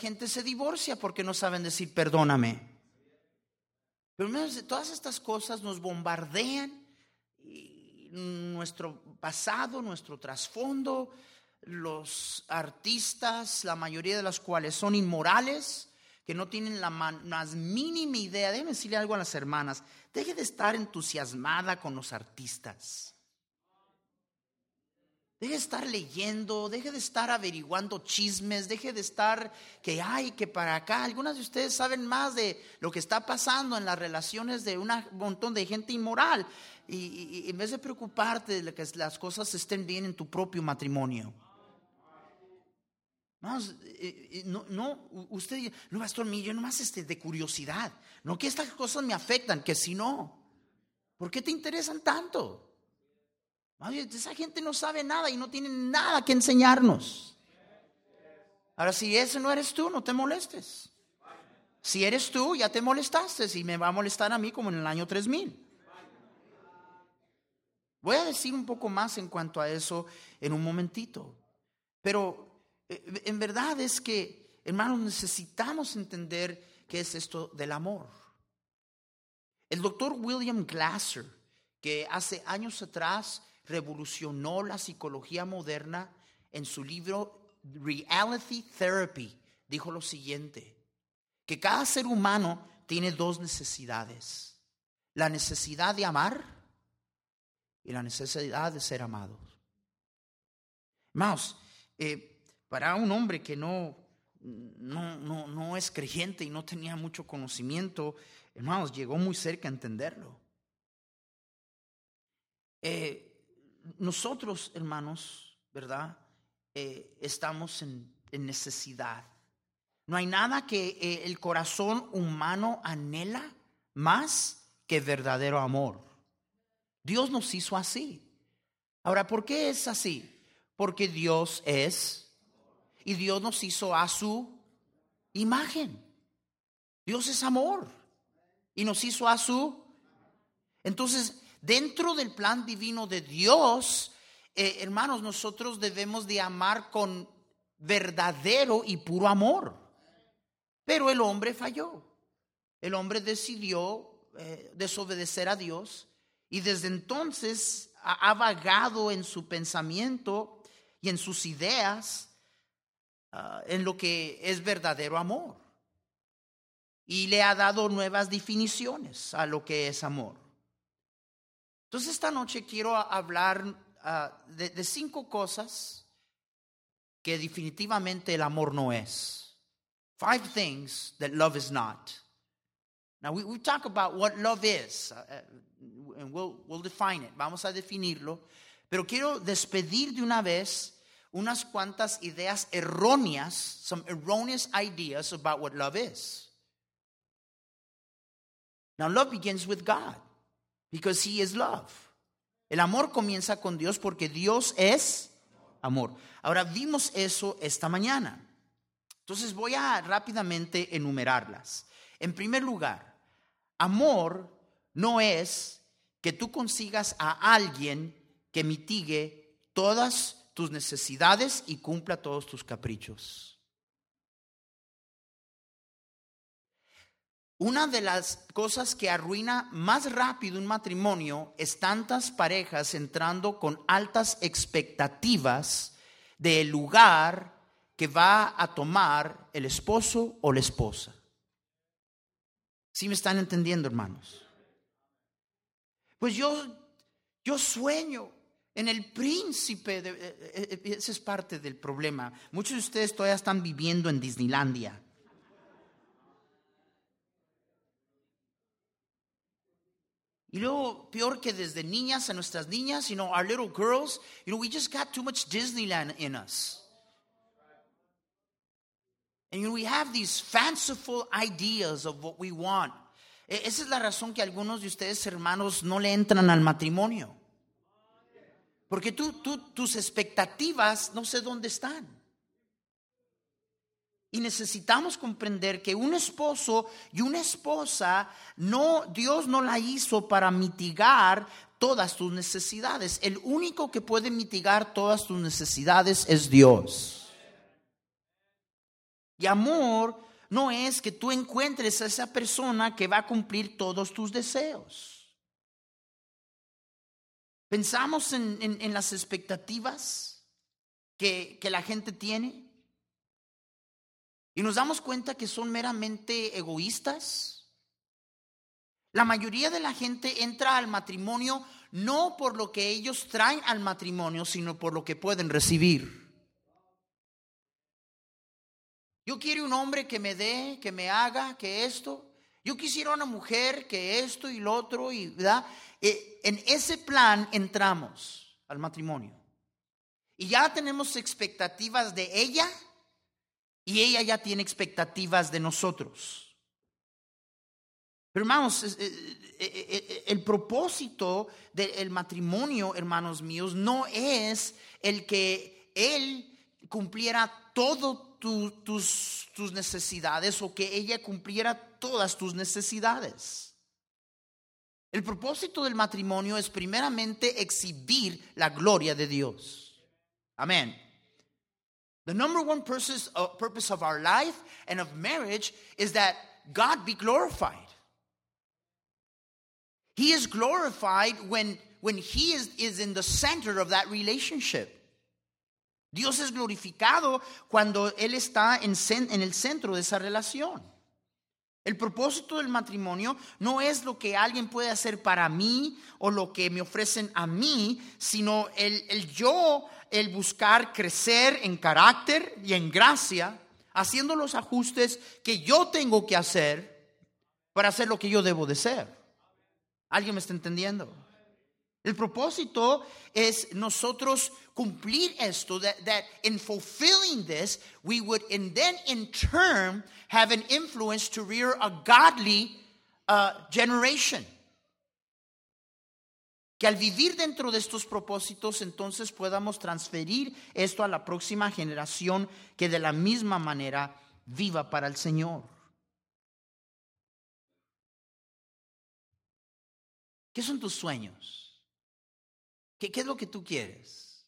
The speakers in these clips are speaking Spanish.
Gente se divorcia porque no saben decir perdóname. Pero todas estas cosas nos bombardean nuestro pasado, nuestro trasfondo, los artistas, la mayoría de los cuales son inmorales, que no tienen la más mínima idea. Déjenme decirle algo a las hermanas. Deje de estar entusiasmada con los artistas. Deje de estar leyendo, deje de estar averiguando chismes, deje de estar que hay, que para acá. Algunas de ustedes saben más de lo que está pasando en las relaciones de un montón de gente inmoral. Y, en vez de preocuparte de que las cosas estén bien en tu propio matrimonio. Eh, eh, no, no, usted, no, pastor yo nomás este, de curiosidad. No que estas cosas me afectan, que si no. ¿Por qué te interesan tanto? Esa gente no sabe nada y no tiene nada que enseñarnos. Ahora, si ese no eres tú, no te molestes. Si eres tú, ya te molestaste y me va a molestar a mí como en el año 3000. Voy a decir un poco más en cuanto a eso en un momentito. Pero eh, en verdad es que, hermanos, necesitamos entender qué es esto del amor. El doctor William Glasser, que hace años atrás revolucionó la psicología moderna en su libro Reality Therapy. Dijo lo siguiente, que cada ser humano tiene dos necesidades. La necesidad de amar y la necesidad de ser amados. Más, eh, para un hombre que no, no, no, no es creyente y no tenía mucho conocimiento, hermanos, llegó muy cerca a entenderlo. Eh, nosotros, hermanos, ¿verdad? Eh, estamos en, necesidad. No hay nada que eh, el corazón humano anhela más que verdadero amor. Dios nos hizo así. Ahora, ¿por qué es así? Porque Dios es y Dios nos hizo a su imagen. Dios es amor y nos hizo a su. Entonces, Dentro del plan divino de Dios, eh, hermanos, nosotros debemos de amar con verdadero y puro amor. Pero el hombre falló. El hombre decidió eh, desobedecer a Dios y desde entonces ha, vagado en su pensamiento y en sus ideas ah, en lo que es verdadero amor. Y le ha dado nuevas definiciones a lo que es amor. Entonces esta noche quiero hablar ah, de, cinco cosas que definitivamente el amor no es. Five things that love is not. Now we, we talk about what love is, uh, uh, and we'll, we'll define it. Vamos a definirlo. Pero quiero despedir de una vez unas cuantas ideas erróneas, some erroneous ideas about what love is. Now, love begins with God. Because he is love. El amor comienza con Dios porque Dios es amor. Ahora vimos eso esta mañana. Entonces voy a rápidamente enumerarlas. En primer lugar, amor no es que tú consigas a alguien que mitigue todas tus necesidades y cumpla todos tus caprichos. Una de las cosas que arruina más rápido un matrimonio es tantas parejas entrando con altas expectativas del lugar que va a tomar el esposo o la esposa. ¿Sí me están entendiendo, hermanos? Pues yo, yo sueño en el príncipe. Eh, eh, eh, ese es parte del problema. Muchos de ustedes todavía están viviendo en Disneylandia. Y luego, peor que desde niñas a nuestras niñas, you know, our little girls, you know, we just got too much Disneyland in us. And you know, we have these fanciful ideas of what we want. E, esa es la razón que algunos de ustedes, hermanos, no le entran al matrimonio. Porque tú, tú, tus expectativas no sé dónde están. Y necesitamos comprender que un esposo y una esposa, no, Dios no la hizo para mitigar todas tus necesidades. El único que puede mitigar todas tus necesidades es Dios. Y amor no es que tú encuentres a esa persona que va a cumplir todos tus deseos. Pensamos en, las expectativas que, que la gente tiene. Y nos damos cuenta que son meramente egoístas. La mayoría de la gente entra al matrimonio no por lo que ellos traen al matrimonio, sino por lo que pueden recibir. Yo quiero un hombre que me dé, que me haga, que esto. Yo quisiera una mujer que esto y lo otro, y. Eh, en ese plan entramos al matrimonio. Y ya tenemos expectativas de ella y ella ya tiene expectativas de nosotros. Hermanos, eh, eh, eh, el propósito del matrimonio, hermanos míos, no es el que él cumpliera todas tus necesidades o que ella cumpliera todas tus necesidades. El propósito del matrimonio es primeramente exhibir la gloria de Dios. Amén. The number one purpose, uh, purpose of our life and of marriage is that God be glorified. He is glorified when, when He is, is in the center of that relationship. Dios es glorificado cuando Él está en, en el centro de esa relación. El propósito del matrimonio no es lo que alguien puede hacer para mí o lo que me ofrecen a mí, sino el, el yo el buscar crecer en carácter y en gracia, haciendo los ajustes que yo tengo que hacer para hacer lo que yo debo de ser. ¿Alguien me está entendiendo? El propósito es nosotros cumplir esto, that, that in fulfilling this, we would, and then in turn, have an influence to rear a godly uh, generation. Que al vivir dentro de estos propósitos entonces podamos transferir esto a la próxima generación que de la misma manera viva para el Señor. ¿Qué son tus sueños? ¿Qué, qué es lo que tú quieres?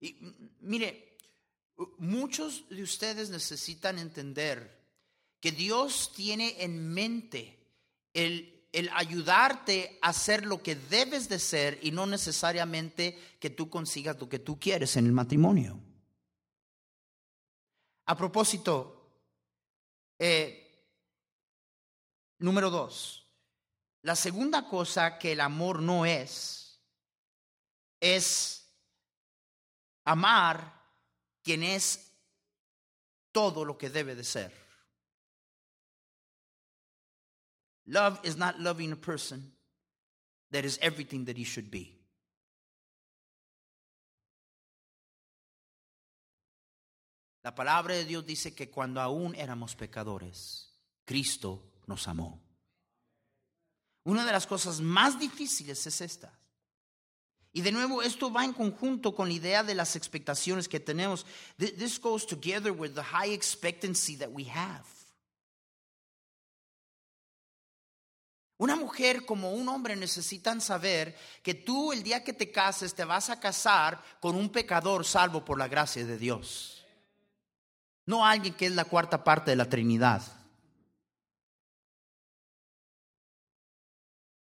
Y mire, muchos de ustedes necesitan entender que Dios tiene en mente el el ayudarte a hacer lo que debes de ser y no necesariamente que tú consigas lo que tú quieres en el matrimonio. A propósito, eh, número dos, la segunda cosa que el amor no es, es amar quien es todo lo que debe de ser. Love is not loving a person that is everything that he should be. La palabra de Dios dice que cuando aún éramos pecadores, Cristo nos amó. Una de las cosas más difíciles es esta. Y de nuevo, esto va en conjunto con la idea de las expectaciones que tenemos. This goes together with the high expectancy that we have. Una mujer como un hombre necesitan saber que tú el día que te cases te vas a casar con un pecador salvo por la gracia de Dios. No alguien que es la cuarta parte de la Trinidad.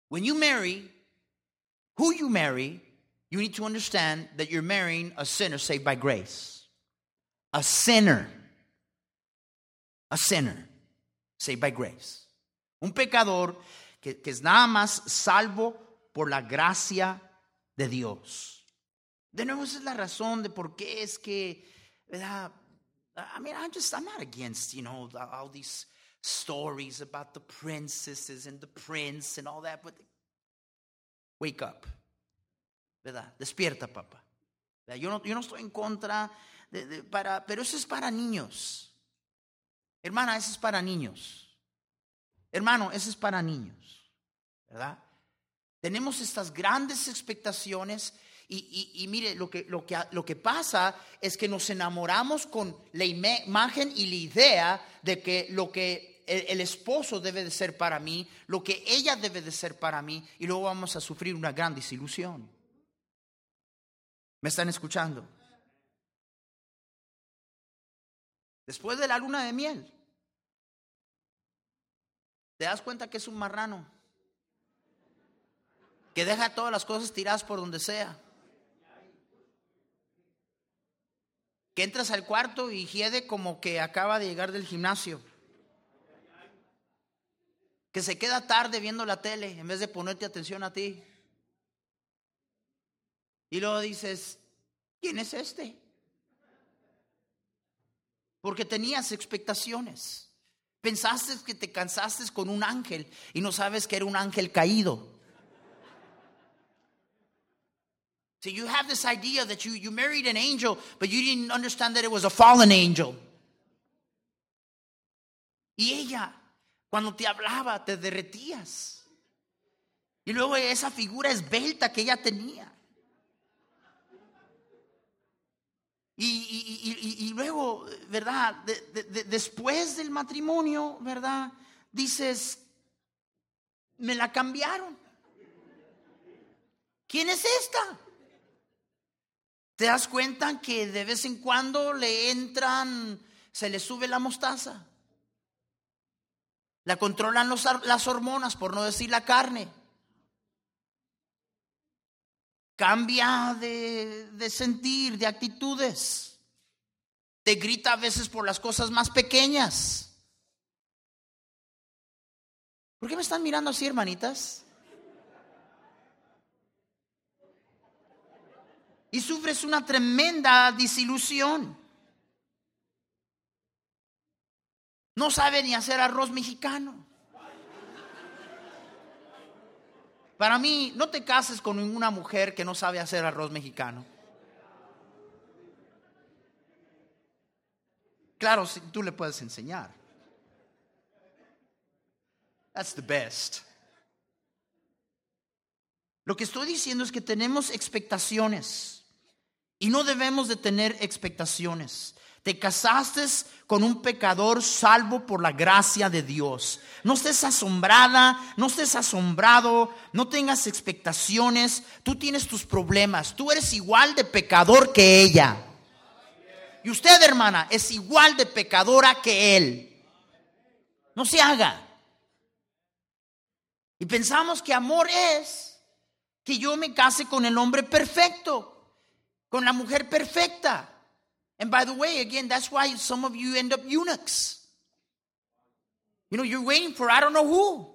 When you marry, who you marry, you need to understand that you're marrying a sinner saved by grace. A sinner. A sinner saved by grace. Un pecador que, es nada más salvo por la gracia de Dios. De nuevo, esa es la razón de por qué es que, ¿verdad? I mean, I'm just, I'm not against, you know, all these stories about the princesses and the prince and all that, but wake up, ¿verdad? Despierta, papá. Yo no, yo no estoy en contra, de, para, pero eso es para niños. Hermana, eso es para niños. Hermano, eso es para niños, ¿verdad? Tenemos estas grandes expectaciones y, y, mire, lo que, lo, que, lo que pasa es que nos enamoramos con la imagen y la idea de que lo que el, el, esposo debe de ser para mí, lo que ella debe de ser para mí, y luego vamos a sufrir una gran desilusión. ¿Me están escuchando? Después de la luna de miel, te das cuenta que es un marrano, que deja todas las cosas tiradas por donde sea. Que entras al cuarto y hiede como que acaba de llegar del gimnasio. Que se queda tarde viendo la tele en vez de ponerte atención a ti. Y luego dices, ¿quién es este? Porque tenías expectaciones. Pensaste que te cansaste con un ángel y no sabes que era un ángel caído. So you have this idea that you, you married an angel, but you didn't understand that it was a fallen angel. Y ella, cuando te hablaba, te derretías. Y luego esa figura esbelta que ella tenía. Y, luego, ¿verdad? después del matrimonio, ¿verdad? Dices, me la cambiaron. ¿Quién es esta? ¿Te das cuenta que de vez en cuando le entran, se le sube la mostaza? La controlan las hormonas, por no decir la carne. Cambia de, sentir, de actitudes. Te grita a veces por las cosas más pequeñas. ¿Por qué me están mirando así, hermanitas? Y sufres una tremenda desilusión. No sabe ni hacer arroz mexicano. Para mí, no te cases con ninguna mujer que no sabe hacer arroz mexicano. Claro, tú le puedes enseñar. That's the best. Lo que estoy diciendo es que tenemos expectaciones y no debemos de tener expectaciones. Te casaste con un pecador salvo por la gracia de Dios. No estés asombrada, no estés asombrado, no tengas expectaciones. Tú tienes tus problemas. Tú eres igual de pecador que ella. Y usted, hermana, es igual de pecadora que él. No se haga. Y pensamos que amor es que yo me case con el hombre perfecto, con la mujer perfecta. And by the way, again, that's why some of you end up eunuchs. You know, you're waiting for I don't know who.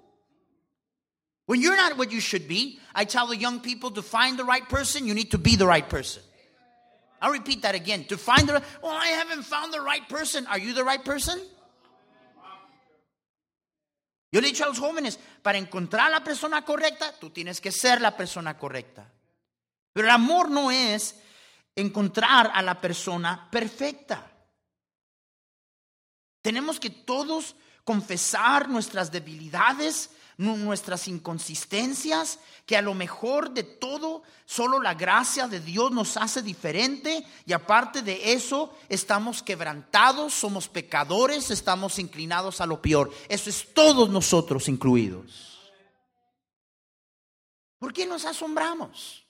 When you're not what you should be, I tell the young people to find the right person, you need to be the right person. I'll repeat that again. To find the well, oh, I haven't found the right person. Are you the right person? Yo le he dicho a los jóvenes, para encontrar la persona correcta, tú tienes que ser la persona correcta. Pero el amor no es encontrar a la persona perfecta. Tenemos que todos confesar nuestras debilidades, nuestras inconsistencias, que a lo mejor de todo solo la gracia de Dios nos hace diferente y aparte de eso estamos quebrantados, somos pecadores, estamos inclinados a lo peor. Eso es todos nosotros incluidos. ¿Por qué nos asombramos?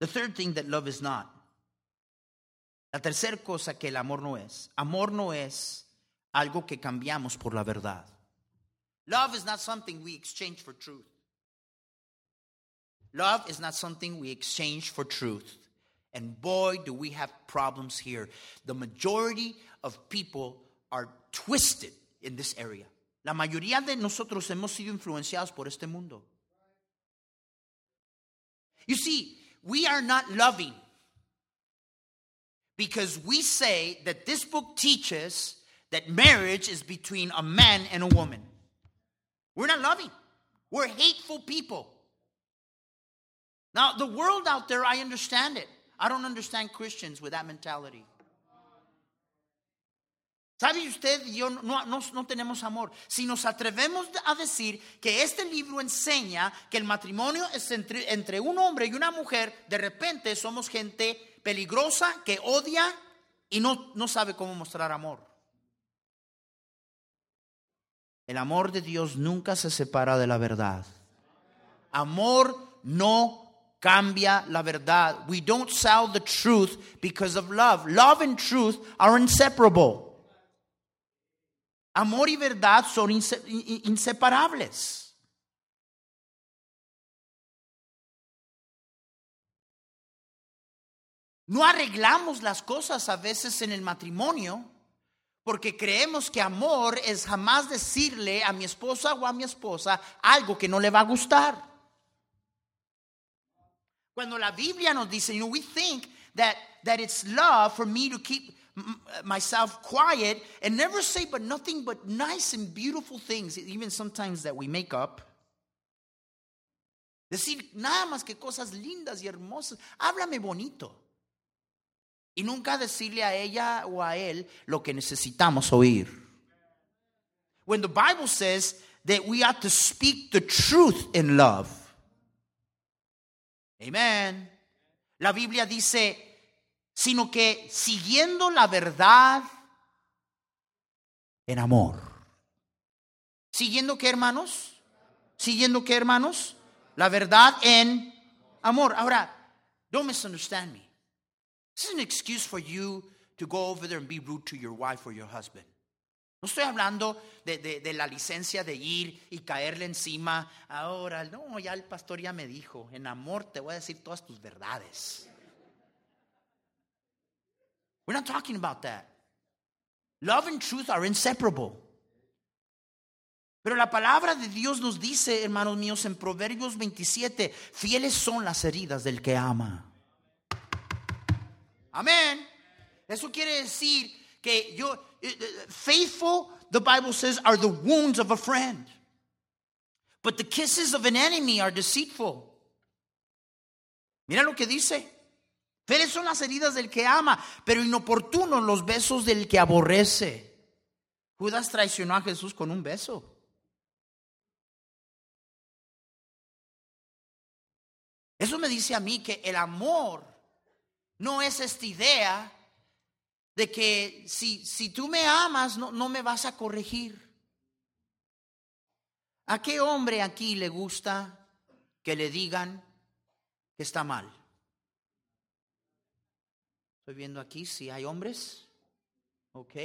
The third thing that love is not. La tercera cosa que el amor no es. Amor no es algo que cambiamos por la verdad. Love is not something we exchange for truth. Love is not something we exchange for truth. And boy, do we have problems here. The majority of people are twisted in this area. La mayoría de nosotros hemos sido influenciados por este mundo. You see, we are not loving because we say that this book teaches that marriage is between a man and a woman. We're not loving, we're hateful people. Now, the world out there, I understand it. I don't understand Christians with that mentality. ¿Sabe usted? Yo no, no, tenemos amor. Si nos atrevemos a decir que este libro enseña que el matrimonio es entre, entre un hombre y una mujer, de repente somos gente peligrosa que odia y no, no sabe cómo mostrar amor. El amor de Dios nunca se separa de la verdad. Amor no cambia la verdad. We don't sell the truth because of love. Love and truth are inseparable. Amor y verdad son inseparables. No arreglamos las cosas a veces en el matrimonio porque creemos que amor es jamás decirle a mi esposa o a mi esposa algo que no le va a gustar. Cuando la Biblia nos dice, you know, we think that, it's love for me to keep myself quiet and never say but nothing but nice and beautiful things, even sometimes that we make up. Decir nada más que cosas lindas y hermosas. Háblame bonito. Y nunca decirle a ella o a él lo que necesitamos oír. When the Bible says that we ought to speak the truth in love. Amen. La Biblia dice sino que siguiendo la verdad en amor. ¿Siguiendo qué, hermanos? ¿Siguiendo qué, hermanos? La verdad en amor. Ahora, don't misunderstand me. This is an excuse for you to go over there and be rude to your wife or your husband. No estoy hablando de, de, de, la licencia de ir y caerle encima. Ahora, no, ya el pastor ya me dijo, en amor te voy a decir todas tus verdades. We're not talking about that. Love and truth are inseparable. Pero la palabra de Dios nos dice, hermanos míos, en Proverbios 27, fieles son las heridas del que ama. Amén. Eso quiere decir que yo, eh, eh, faithful, the Bible says, are the wounds of a friend. But the kisses of an enemy are deceitful. Mira lo que dice. Fieles son las heridas del que ama, pero inoportunos los besos del que aborrece. Judas traicionó a Jesús con un beso. Eso me dice a mí que el amor no es esta idea de que si, si tú me amas no, no me vas a corregir. ¿A qué hombre aquí le gusta que le digan que está mal? Estoy viendo aquí si hay hombres. Ok.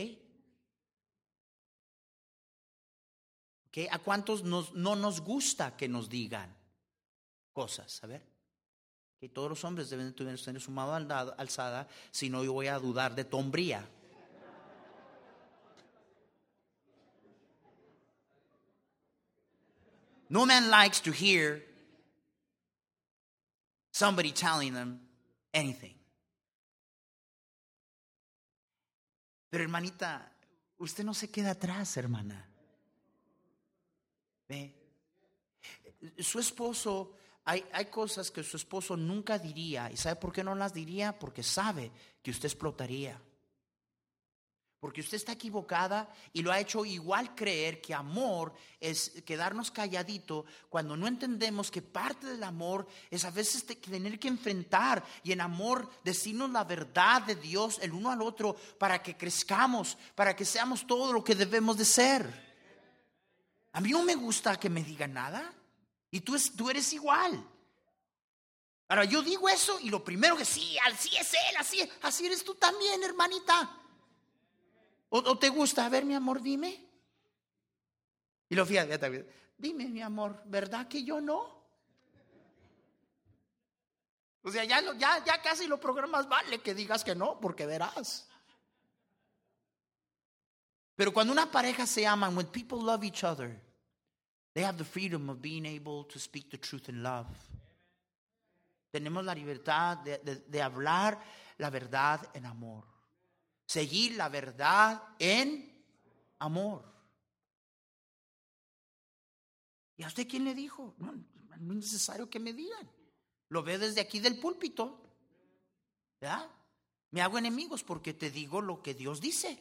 ¿A cuántos no nos gusta que nos digan cosas? A ver. Que todos los hombres deben tener su mano alzada, si no yo voy a dudar de tu hombría. No man likes to hear somebody telling them anything. Pero hermanita, usted no se queda atrás, hermana. ¿Ve? Su esposo, hay, hay cosas que su esposo nunca diría. ¿Y sabe por qué no las diría? Porque sabe que usted explotaría. Porque usted está equivocada y lo ha hecho igual creer que amor es quedarnos calladito cuando no entendemos que parte del amor es a veces tener que enfrentar y en amor decirnos la verdad de Dios el uno al otro para que crezcamos, para que seamos todo lo que debemos de ser. A mí no me gusta que me digan nada y tú, tú eres igual. Ahora yo digo eso y lo primero que sí, así es él, así, así eres tú también, hermanita. ¿O, te gusta? A ver, mi amor, dime. Y lo fíjate, dime, mi amor, ¿verdad que yo no? O sea, ya, ya, casi lo programas vale que digas que no, porque verás. Pero cuando una pareja se ama, when people love each other, they have the freedom of being able to speak the truth in love. Tenemos la libertad de hablar la verdad en amor. Seguir la verdad en amor. ¿Y a usted quién le dijo? No, es necesario que me digan. Lo veo desde aquí del púlpito. ¿Verdad? Me hago enemigos porque te digo lo que Dios dice.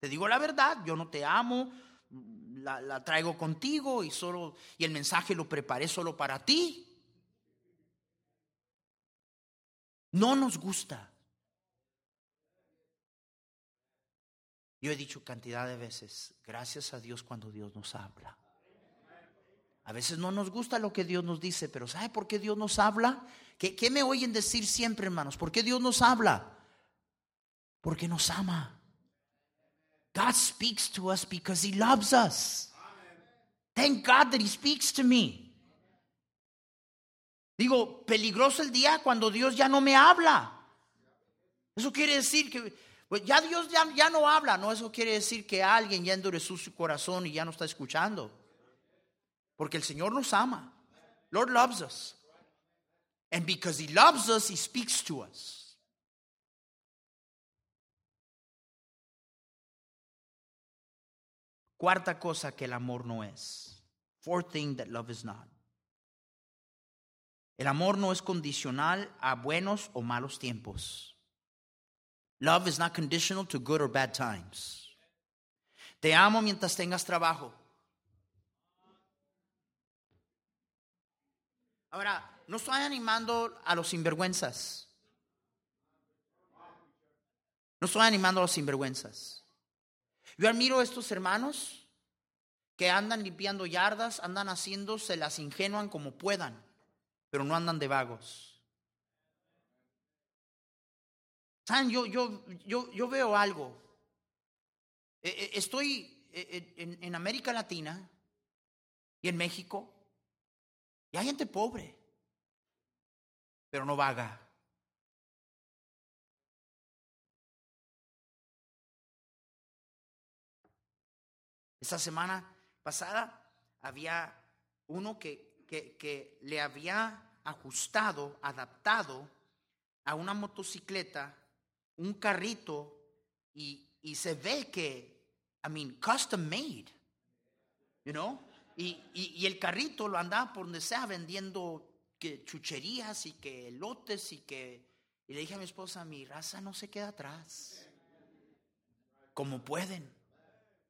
Te digo la verdad, yo no te amo, la, la traigo contigo y solo y el mensaje lo preparé solo para ti. No nos gusta. Yo he dicho cantidad de veces, gracias a Dios cuando Dios nos habla. A veces no nos gusta lo que Dios nos dice, pero ¿sabe por qué Dios nos habla? ¿Qué, qué me oyen decir siempre, hermanos? ¿Por qué Dios nos habla? Porque nos ama. God speaks to us because He loves us. Thank God that He speaks to me. Digo, peligroso el día cuando Dios ya no me habla. Eso quiere decir que pues ya Dios ya, ya no habla, no, eso quiere decir que alguien ya endureció su corazón y ya no está escuchando. Porque el Señor nos ama. Lord loves us. And because He loves us, He speaks to us. Cuarta cosa que el amor no es. Fourth thing that love is not. El amor no es condicional a buenos o malos tiempos. Love is not conditional to good or bad times. Te amo mientras tengas trabajo. Ahora, no estoy animando a los sinvergüenzas. No estoy animando a los sinvergüenzas. Yo admiro a estos hermanos que andan limpiando yardas, andan haciendo, se las ingenuan como puedan, pero no andan de vagos. ¿Saben? Yo, yo, yo, yo veo algo. Eh, eh, Estoy eh, en, en América Latina y en México y hay gente pobre, pero no vaga. Esta semana pasada había uno que, que, que le había ajustado, adaptado a una motocicleta, un carrito, y, y se ve que, I mean, custom made, you know? Y, y, el carrito lo andaba por donde sea vendiendo que chucherías y que elotes y que... Y le dije a mi esposa, mi raza no se queda atrás. Como pueden.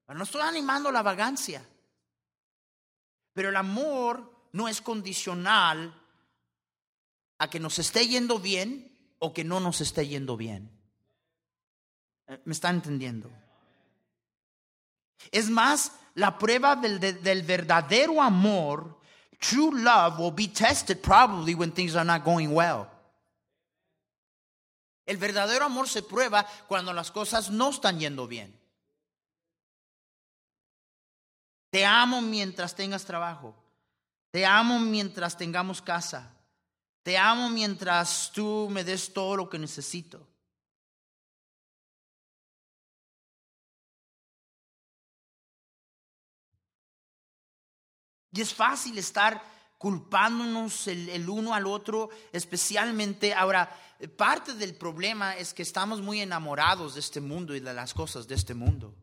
No estoy animando la vagancia. Pero el amor no es condicional a que nos esté yendo bien o que no nos esté yendo bien. Eh, ¿Me están entendiendo? Es más, la prueba del, de- del verdadero amor, true love, will be tested probably when things are not going well. El verdadero amor se prueba cuando las cosas no están yendo bien. Te amo mientras tengas trabajo. Te amo mientras tengamos casa. Te amo mientras tú me des todo lo que necesito. Y es fácil estar culpándonos el, uno al otro, especialmente ahora, parte del problema es que estamos muy enamorados de este mundo y de las cosas de este mundo.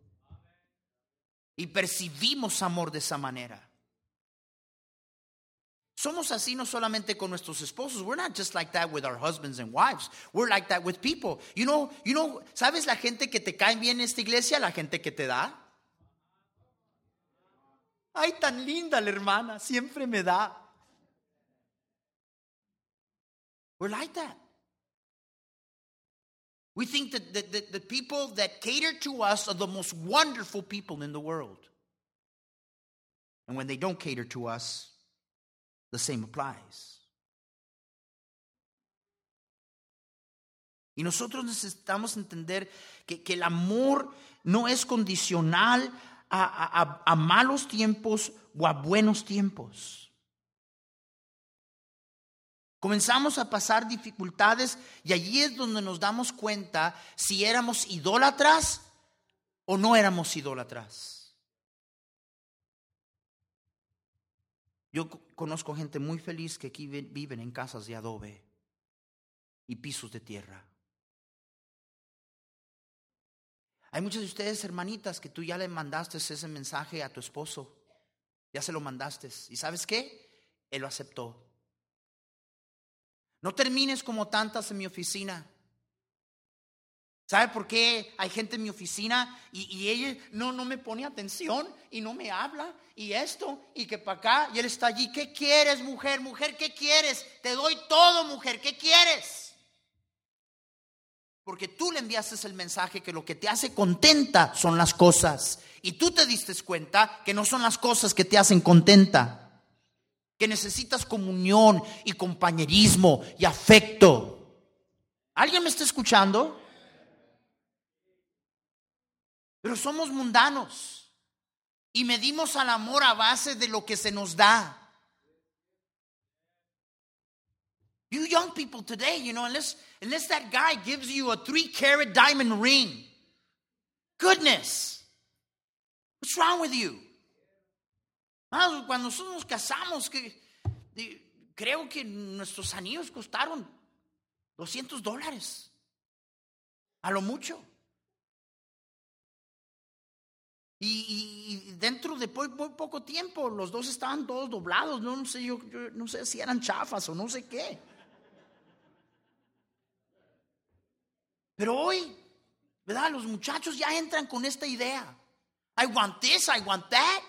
Y percibimos amor de esa manera. Somos así no solamente con nuestros esposos. We're not just like that with our husbands and wives. We're like that with people. You know, you know, ¿sabes la gente que te cae bien en esta iglesia? La gente que te da. Ay, tan linda la hermana, siempre me da. We're like that. We think that the, the, people that cater to us are the most wonderful people in the world. And when they don't cater to us, the same applies. Y nosotros necesitamos entender que, que el amor no es condicional a, malos tiempos o a buenos tiempos. Comenzamos a pasar dificultades y allí es donde nos damos cuenta si éramos idólatras o no éramos idólatras? Yo conozco gente muy feliz que aquí viven en casas de adobe y pisos de tierra. Hay muchas de ustedes, hermanitas, que tú ya le mandaste ese mensaje a tu esposo. Ya se lo mandaste. ¿Y sabes qué? Él lo aceptó. No termines como tantas en mi oficina. ¿Sabe por qué hay gente en mi oficina y, ella no, no me pone atención y no me habla y esto y que para acá y él está allí? ¿Qué quieres, mujer? Mujer, ¿qué quieres? Te doy todo, mujer, ¿qué quieres? Porque tú le enviaste el mensaje que lo que te hace contenta son las cosas. Y tú te diste cuenta que no son las cosas que te hacen contenta. Que necesitas comunión y compañerismo y afecto. ¿Alguien me está escuchando? Pero somos mundanos. Y medimos al amor a base de lo que se nos da. You young people today, you know, unless, unless that guy gives you a three carat diamond ring, goodness, what's wrong with you? Cuando nosotros nos casamos, que, creo que nuestros anillos costaron 200 dólares, a lo mucho. Y, dentro de muy, poco tiempo los dos estaban todos doblados, no, no sé, yo, yo, no sé si eran chafas o no sé qué. Pero hoy, ¿verdad? Los muchachos ya entran con esta idea. I want this, I want that.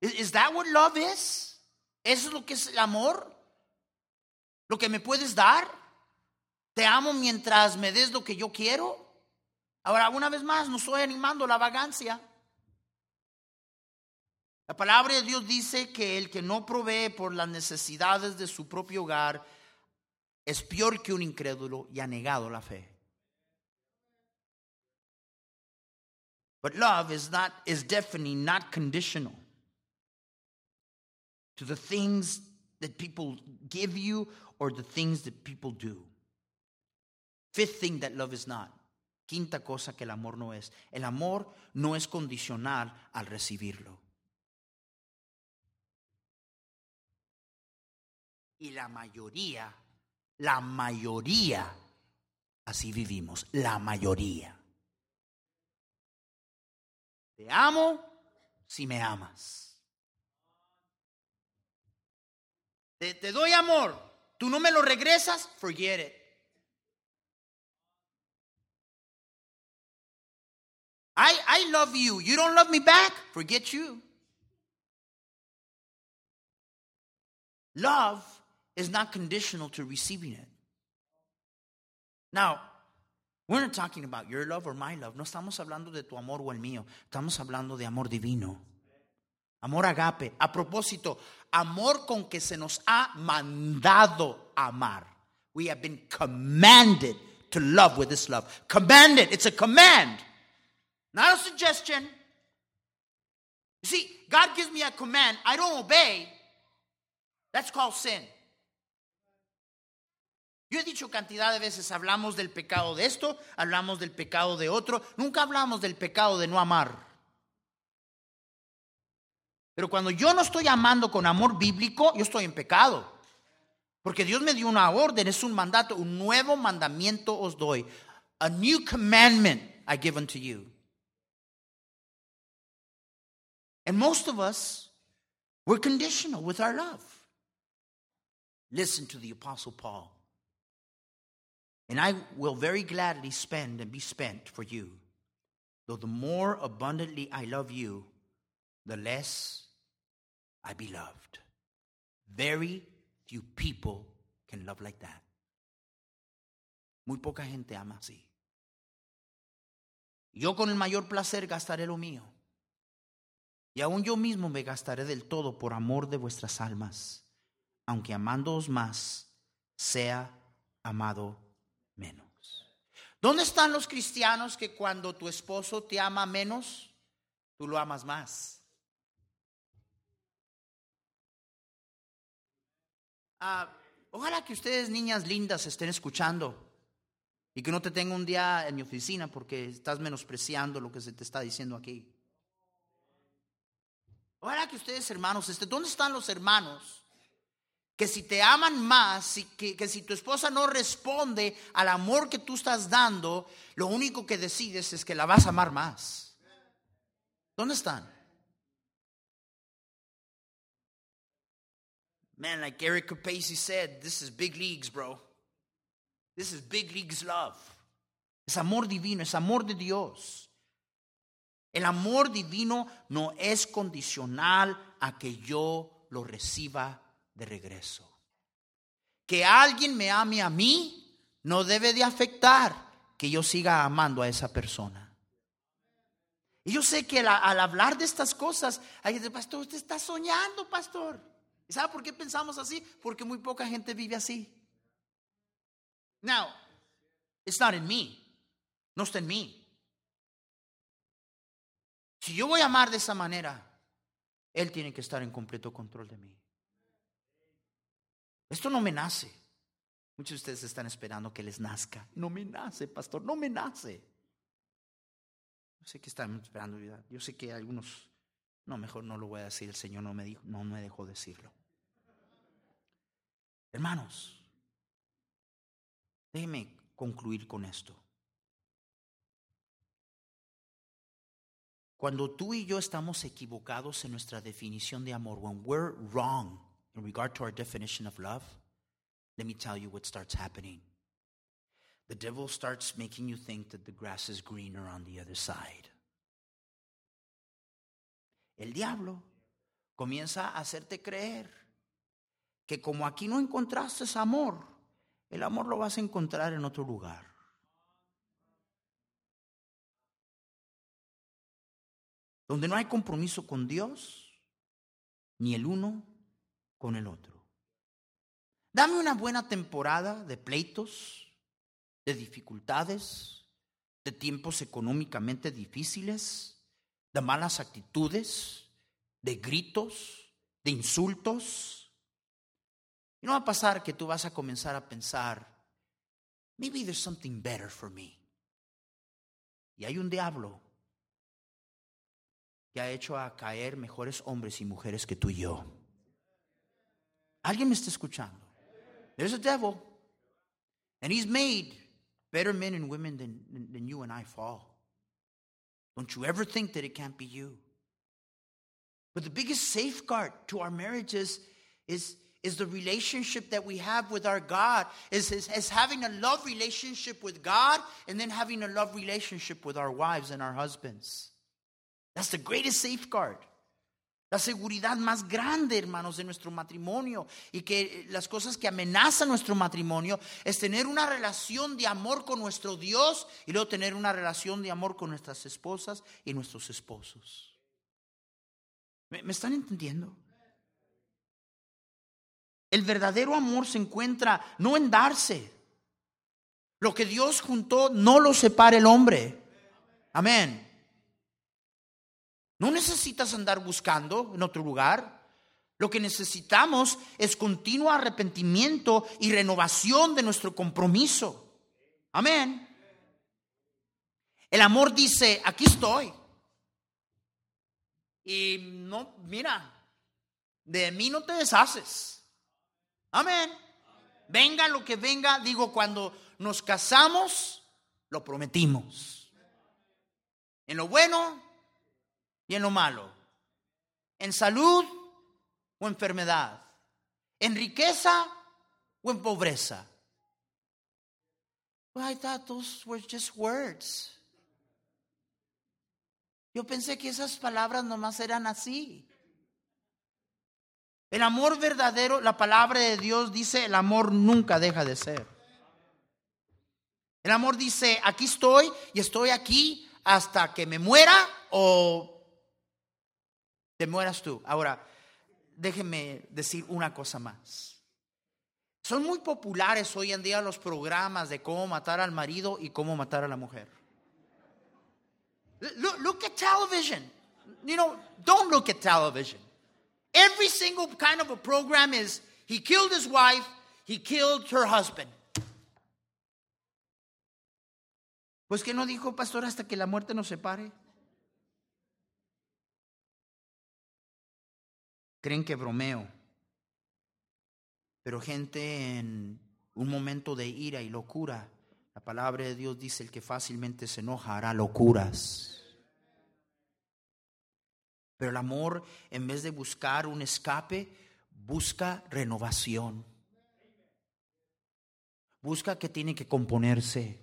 Is, that what love is? ¿Eso es lo que es el amor? ¿Lo que me puedes dar? ¿Te amo mientras me des lo que yo quiero? Ahora, una vez más, no estoy animando la vagancia. La palabra de Dios dice que el que no provee por las necesidades de su propio hogar es peor que un incrédulo y ha negado la fe. But love is not is definitely not conditional to the things that people give you or the things that people do. Fifth thing that love is not. Quinta cosa que el amor no es. El amor no es condicional al recibirlo. Y la mayoría la mayoría así vivimos, la mayoría. Te amo si me amas. Te, doy amor, tú no me lo regresas, forget it. I, I love you. You don't love me back, forget you. Love is not conditional to receiving it. Now, we're not talking about your love or my love. No estamos hablando de tu amor o el mío. Estamos hablando de amor divino. Amor agape. A propósito, amor con que se nos ha mandado amar. We have been commanded to love with this love. Commanded. It's a command, not a suggestion. You see, God gives me a command. I don't obey. That's called sin. Yo he dicho cantidad de veces, hablamos del pecado de esto, hablamos del pecado de otro, nunca hablamos del pecado de no amar. Pero cuando yo no estoy amando con amor bíblico, yo estoy en pecado. Porque Dios me dio una orden, es un mandato, un nuevo mandamiento os doy. A new commandment I give unto you. And most of us, we're conditional with our love. Listen to the Apostle Paul. And I will very gladly spend and be spent for you. Though the more abundantly I love you, the less I be loved. Very few people can love like that. Muy poca gente ama así. Yo con el mayor placer gastaré lo mío. Y aún yo mismo me gastaré del todo por amor de vuestras almas, aunque amándoos más, sea amado menos. ¿Dónde están los cristianos que cuando tu esposo te ama menos, tú lo amas más? Ah, ojalá que ustedes, niñas lindas, estén escuchando. Y que no te tenga un día en mi oficina porque estás menospreciando lo que se te está diciendo aquí. Ahora que ustedes hermanos, este, ¿dónde están los hermanos? Que si te aman más, que, que si tu esposa no responde al amor que tú estás dando, lo único que decides es que la vas a amar más. ¿Dónde están? Man, like Eric Capacey said, this is big leagues, bro. This is big leagues love. Es amor divino, es amor de Dios. El amor divino no es condicional a que yo lo reciba de regreso. Que alguien me ame a mí no debe de afectar que yo siga amando a esa persona. Y yo sé que al, hablar de estas cosas, hay gente, pastor, usted está soñando, pastor. ¿Y sabe por qué pensamos así? Porque muy poca gente vive así. Now, it's not in me. No está en mí. Si yo voy a amar de esa manera, Él tiene que estar en completo control de mí. Esto no me nace. Muchos de ustedes están esperando que les nazca. No me nace, pastor, no me nace. Yo sé que están esperando, yo sé que algunos, no, mejor no lo voy a decir, el Señor no me, dijo, no me dejó decirlo. Hermanos, déjenme concluir con esto. Cuando tú y yo estamos equivocados en nuestra definición de amor, when we're wrong in regard to our definition of love, let me tell you what starts happening. The devil starts making you think that the grass is greener on the other side. El diablo comienza a hacerte creer que como aquí no encontraste amor, el amor lo vas a encontrar en otro lugar. donde no hay compromiso con Dios, ni el uno con el otro. Dame una buena temporada de pleitos, de dificultades, de tiempos económicamente difíciles, de malas actitudes, de gritos, de insultos. Y no va a pasar que tú vas a comenzar a pensar, maybe there's something better for me. Y hay un diablo que ha hecho a caer mejores hombres y mujeres que tú y yo. ¿Alguien me está escuchando? There's a devil, and he's made better men and women than, than you and I fall. Don't you ever think that it can't be you. But the biggest safeguard to our marriages is, is the relationship that we have with our God, is, is, is having a love relationship with God and then having a love relationship with our wives and our husbands. That's the greatest safeguard. La seguridad más grande, hermanos, de nuestro matrimonio y que las cosas que amenazan nuestro matrimonio es tener una relación de amor con nuestro Dios y luego tener una relación de amor con nuestras esposas y nuestros esposos. ¿Me, me están entendiendo? El verdadero amor se encuentra no en darse. Lo que Dios juntó no lo separa el hombre. Amén. No necesitas andar buscando en otro lugar. Lo que necesitamos es continuo arrepentimiento y renovación de nuestro compromiso. Amén. El amor dice, aquí estoy. Y no, mira, de mí no te deshaces. Amén. Venga lo que venga, digo, cuando nos casamos, lo prometimos. En lo bueno y en lo malo, en salud o enfermedad, en riqueza o en pobreza. Well, I thought those were just words. Yo pensé que esas palabras nomás eran así. El amor verdadero, la palabra de Dios dice, el amor nunca deja de ser. El amor dice, aquí estoy y estoy aquí hasta que me muera o te mueras tú. Ahora, déjenme decir una cosa más. Son muy populares hoy en día los programas de cómo matar al marido y cómo matar a la mujer. Look, look at television. You know, don't look at television. Every single kind of a program is he killed his wife, he killed her husband. Pues que no dijo, pastor, hasta que la muerte nos separe. Creen que bromeo. Pero gente en un momento de ira y locura, la palabra de Dios dice, el que fácilmente se enoja hará locuras. Pero el amor, en vez de buscar un escape, busca renovación. Busca que tiene que componerse.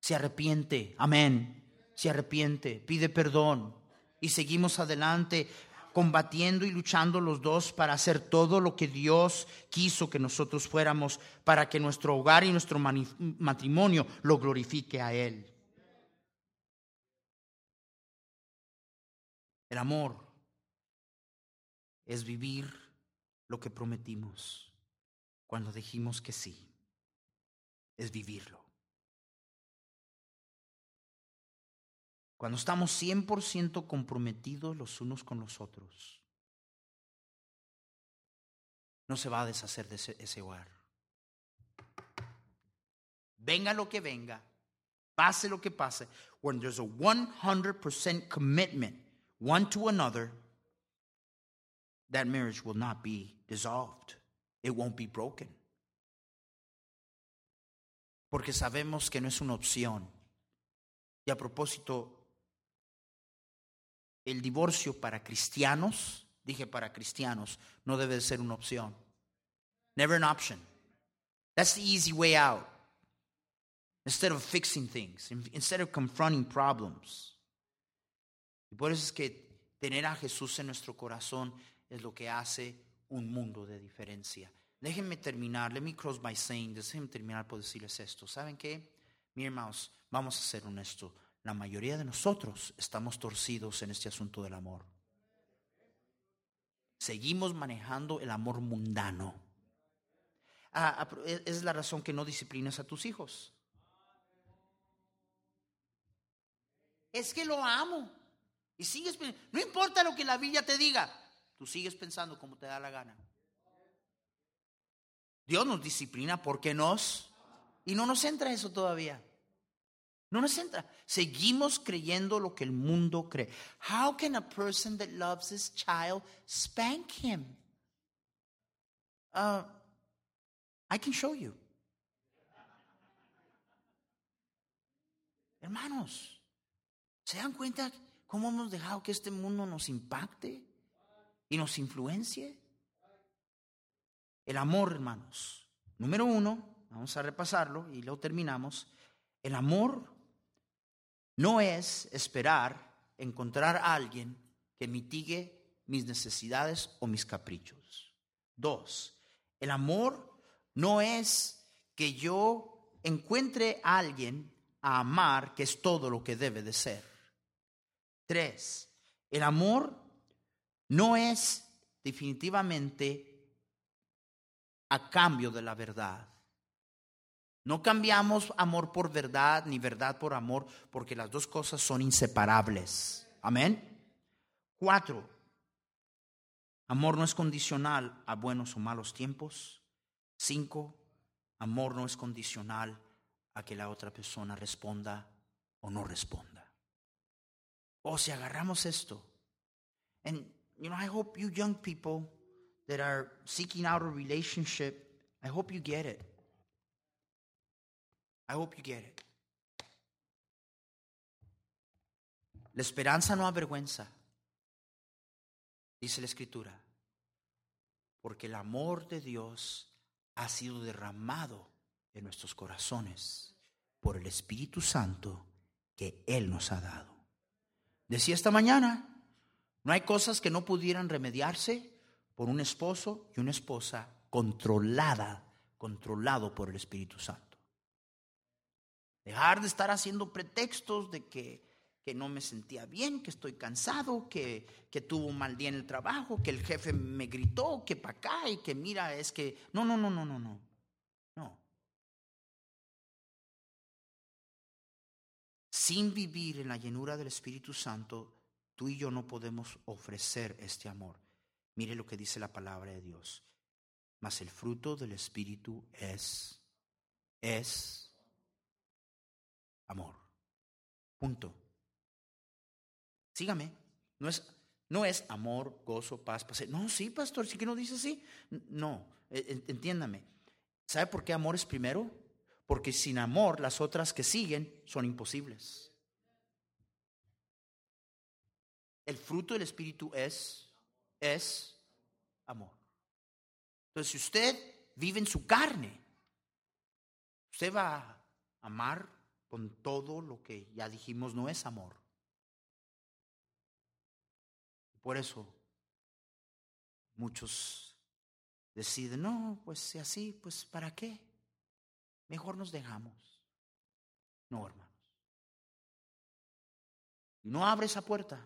Se arrepiente, amén. Se arrepiente, pide perdón. Y seguimos adelante combatiendo y luchando los dos para hacer todo lo que Dios quiso que nosotros fuéramos, para que nuestro hogar y nuestro matrimonio lo glorifique a Él. El amor es vivir lo que prometimos cuando dijimos que sí. Es vivirlo. Cuando estamos 100% comprometidos los unos con los otros, no se va a deshacer de ese, ese. Venga lo que venga, pase lo que pase, when there's a 100% commitment one to another, that marriage will not be dissolved. It won't be broken. Porque sabemos que no es una opción. Y a propósito, el divorcio para cristianos, dije para cristianos, no debe ser una opción. Never an option. That's the easy way out. Instead of fixing things, instead of confronting problems. Y por eso es que tener a Jesús en nuestro corazón es lo que hace un mundo de diferencia. Déjenme terminar, let me close by saying, déjenme terminar por decirles esto. ¿Saben qué? Mi hermanos, vamos a ser honestos la mayoría de nosotros estamos torcidos en este asunto del amor. Seguimos manejando el amor mundano. Ah, ah es la razón que no disciplinas a tus hijos. Es que lo amo. Y sigues no importa lo que la Biblia te diga, tú sigues pensando como te da la gana. Dios nos disciplina porque nos y no nos entra eso todavía. No nos entra. Seguimos creyendo lo que el mundo cree. How can a person that loves his child spank him? Uh, I can show you. Hermanos, ¿se dan cuenta cómo hemos dejado que este mundo nos impacte y nos influencie? El amor, hermanos. Número uno, vamos a repasarlo y luego terminamos. El amor no es esperar encontrar a alguien que mitigue mis necesidades o mis caprichos. Dos, el amor no es que yo encuentre a alguien a amar, que es todo lo que debe de ser. Tres, el amor no es definitivamente a cambio de la verdad. No cambiamos amor por verdad ni verdad por amor porque las dos cosas son inseparables. Amén. Cuatro. Amor no es condicional a buenos o malos tiempos. Cinco. Amor no es condicional a que la otra persona responda o no responda. O si agarramos esto. And you know, I hope you young people that are seeking out a relationship, I hope you get it. I hope you get it. La esperanza no avergüenza, dice la escritura, porque el amor de Dios ha sido derramado en nuestros corazones por el Espíritu Santo que Él nos ha dado. Decía esta mañana, no hay cosas que no pudieran remediarse por un esposo y una esposa controlada, controlado por el Espíritu Santo. Dejar de estar haciendo pretextos de que, no me sentía bien, que estoy cansado, que, que tuvo un mal día en el trabajo, que el jefe me gritó, que para acá y que mira, es que... No, no, no, no, no, no. No. Sin vivir en la llenura del Espíritu Santo, tú y yo no podemos ofrecer este amor. Mire lo que dice la palabra de Dios. Mas el fruto del Espíritu es, es amor. Punto. Sígame. No es, no es amor, gozo, paz, paz. No, sí, pastor, sí que no dice así. No, e, entiéndame. ¿Sabe por qué amor es primero? Porque sin amor las otras que siguen son imposibles. El fruto del Espíritu es, es amor. Entonces, si usted vive en su carne, usted va a amar con todo lo que ya dijimos no es amor. Por eso muchos deciden, no, pues si así, pues ¿para qué? Mejor nos dejamos. No, hermanos. No abre esa puerta.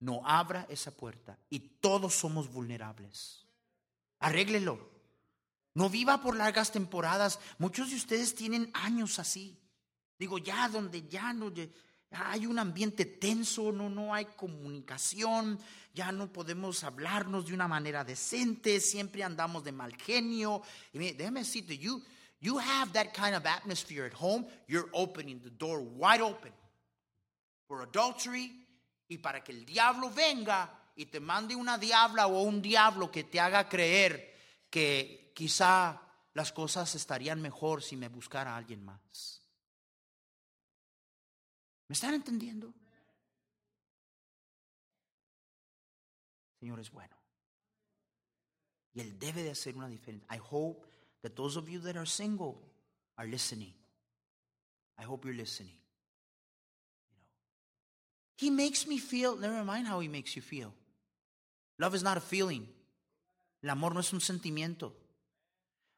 No abra esa puerta. Y todos somos vulnerables. Arréglelo. No viva por largas temporadas. Muchos de ustedes tienen años así. Digo, ya donde ya no hay un ambiente tenso, no, no hay comunicación, ya no podemos hablarnos de una manera decente, siempre andamos de mal genio. Y déjame decirte, you, you have that kind of atmosphere at home, you're opening the door wide open for adultery y para que el diablo venga y te mande una diabla o un diablo que te haga creer que quizá las cosas estarían mejor si me buscara alguien más. ¿Me están entendiendo? Señor es bueno. Y Él debe de hacer una diferencia. I hope that those of you that are single are listening. I hope you're listening. You know, he makes me feel, never mind how he makes you feel. Love is not a feeling. El amor no es un sentimiento.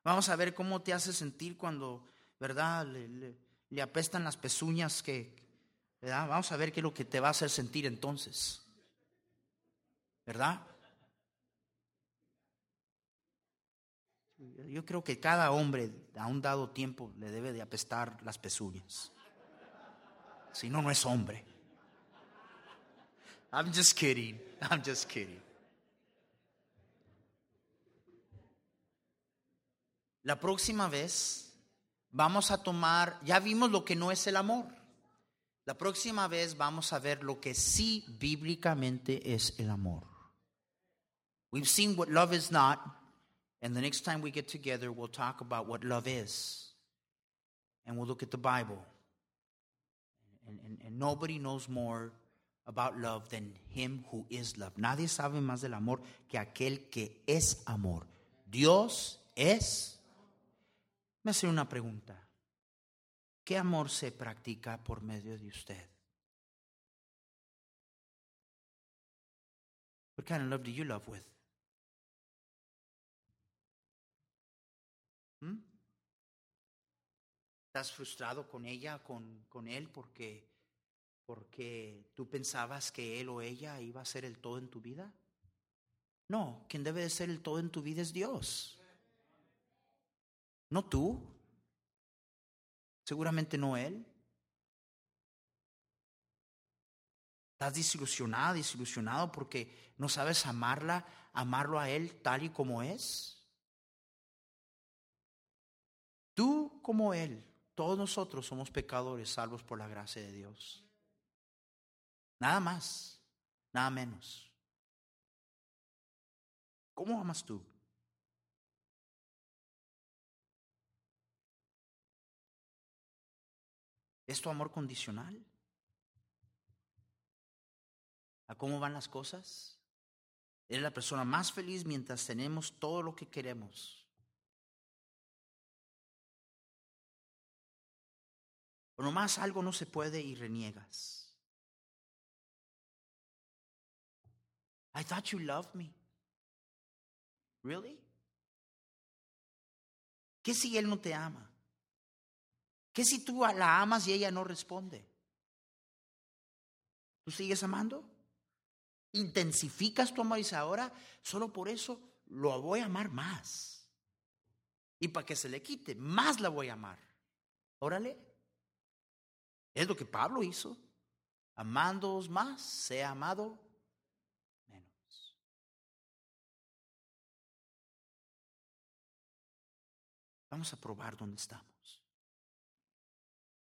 Vamos a ver cómo te hace sentir cuando, ¿verdad? Le, le apestan las pezuñas que, Vamos a ver qué es lo que te va a hacer sentir entonces. ¿Verdad? Yo creo que cada hombre a un dado tiempo le debe de apestar las pezuñas. Si no, no es hombre. I'm just kidding. I'm just kidding. La próxima vez vamos a tomar, ya vimos lo que no es el amor. La próxima vez vamos a ver lo que sí bíblicamente es el amor. We've seen what love is not, and the next time we get together, we'll talk about what love is. And we'll look at the Bible. And, nobody knows more about love than him who is love. Nadie sabe más del amor que aquel que es amor. Dios es. Me hace una pregunta. ¿Qué amor se practica por medio de usted? What kind of love do you love with? ¿Mm? ¿Estás frustrado con ella, con, con él, porque, porque tú pensabas que él o ella iba a ser el todo en tu vida? No, quien debe de ser el todo en tu vida es Dios. No tú. Seguramente no él. Estás desilusionada, desilusionado porque no sabes amarla, amarlo a él tal y como es. Tú como él, todos nosotros somos pecadores salvos por la gracia de Dios. Nada más, nada menos. ¿Cómo amas tú? ¿Es tu amor condicional? ¿A cómo van las cosas? Eres la persona más feliz mientras tenemos todo lo que queremos. O nomás algo no se puede y reniegas. I thought you loved me. Really? ¿Qué si él no te ama? ¿Qué si tú la amas y ella no responde? ¿Tú sigues amando? ¿Intensificas tu amor y dices ahora solo por eso lo voy a amar más? Y para que se le quite, más la voy a amar. Órale. Es lo que Pablo hizo. Amándoos más, sea amado menos. Vamos a probar dónde estamos.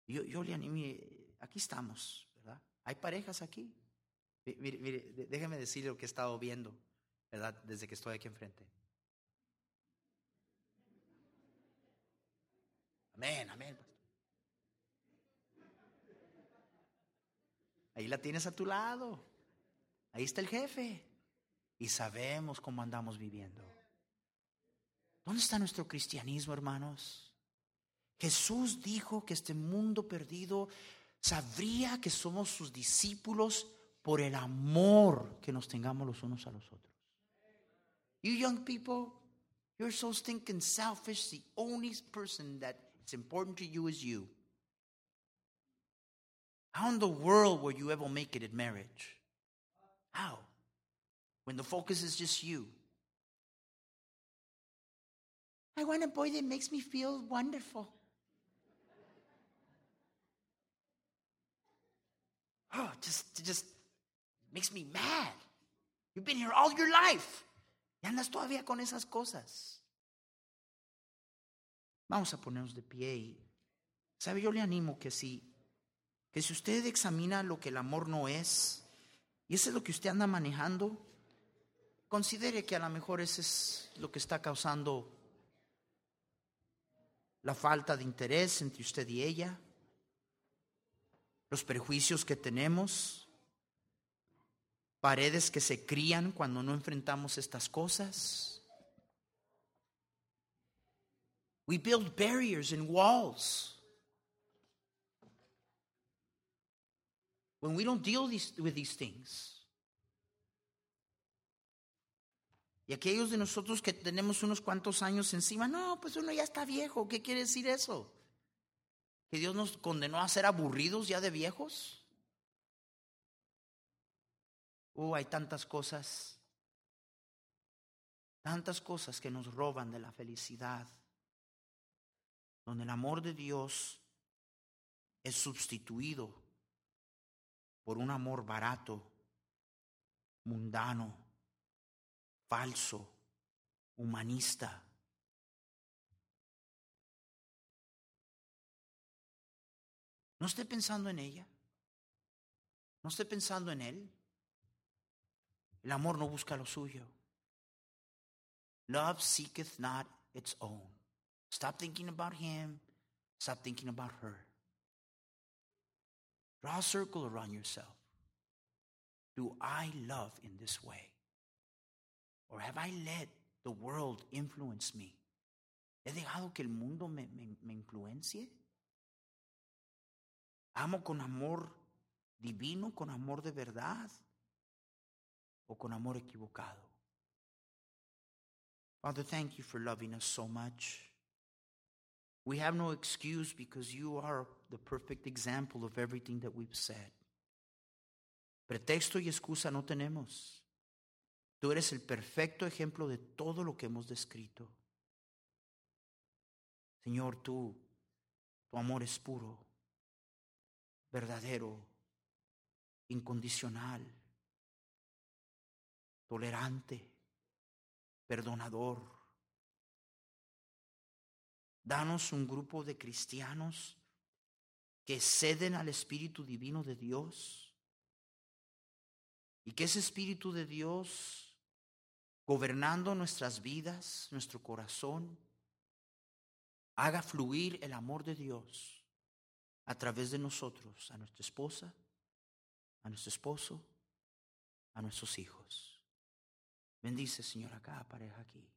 Yo, yo le animé, aquí estamos, ¿verdad? Hay parejas aquí. Mire, déjeme decirle lo que he estado viendo, ¿verdad? Desde que estoy aquí enfrente. Amén, amén. Ahí la tienes a tu lado. Ahí está el jefe. Y sabemos cómo andamos viviendo. ¿Dónde está nuestro cristianismo, hermanos? Jesús dijo que este mundo perdido sabría que somos sus discípulos por el amor que nos tengamos los unos a los otros. You young people, you're so stinking selfish. The only person that is important to you is you. How in the world will you ever make it in marriage? How? When the focus is just you. I want a boy that makes me feel wonderful. Oh, just, just makes me mad. You've been here all your life. Y andas todavía con esas cosas. Vamos a ponernos de pie y, ¿sabe? Yo le animo que si, que si usted examina lo que el amor no es, y eso es lo que usted anda manejando, considere que a lo mejor ese es lo que está causando la falta de interés entre usted y ella, los prejuicios que tenemos, paredes que se crían cuando no enfrentamos estas cosas. We build barriers and walls. When we don't deal these, with these things. Y aquellos de nosotros que tenemos unos cuantos años encima, no, pues uno ya está viejo. ¿Qué quiere decir eso? ¿Que Dios nos condenó a ser aburridos ya de viejos? Oh, hay tantas cosas, tantas cosas que nos roban de la felicidad, donde el amor de Dios es sustituido por un amor barato, mundano, falso, humanista. No esté pensando en ella. No esté pensando en él. El amor no busca lo suyo. Love seeketh not its own. Stop thinking about him. Stop thinking about her. Draw a circle around yourself. Do I love in this way? Or have I let the world influence me? ¿He dejado que el mundo me, me, me influencie? ¿Amo con amor divino, con amor de verdad? o con amor equivocado. Father, thank you for loving us so much. We have no excuse because you are the perfect example of everything that we've said. Pretexto y excusa no tenemos. Tú eres el perfecto ejemplo de todo lo que hemos descrito. Señor, tú, tu amor es puro, verdadero, incondicional tolerante, perdonador. Danos un grupo de cristianos que ceden al Espíritu Divino de Dios y que ese Espíritu de Dios, gobernando nuestras vidas, nuestro corazón, haga fluir el amor de Dios a través de nosotros, a nuestra esposa, a nuestro esposo, a nuestros hijos. Bendice, Señor, a cada pareja aquí.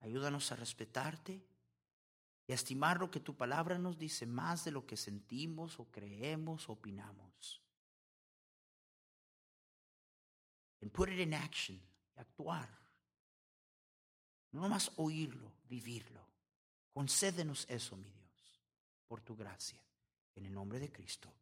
Ayúdanos a respetarte y a estimar lo que tu palabra nos dice más de lo que sentimos o creemos o opinamos. And put it in action, actuar. No nomás oírlo, vivirlo. Concédenos eso, mi Dios, por tu gracia. En el nombre de Cristo.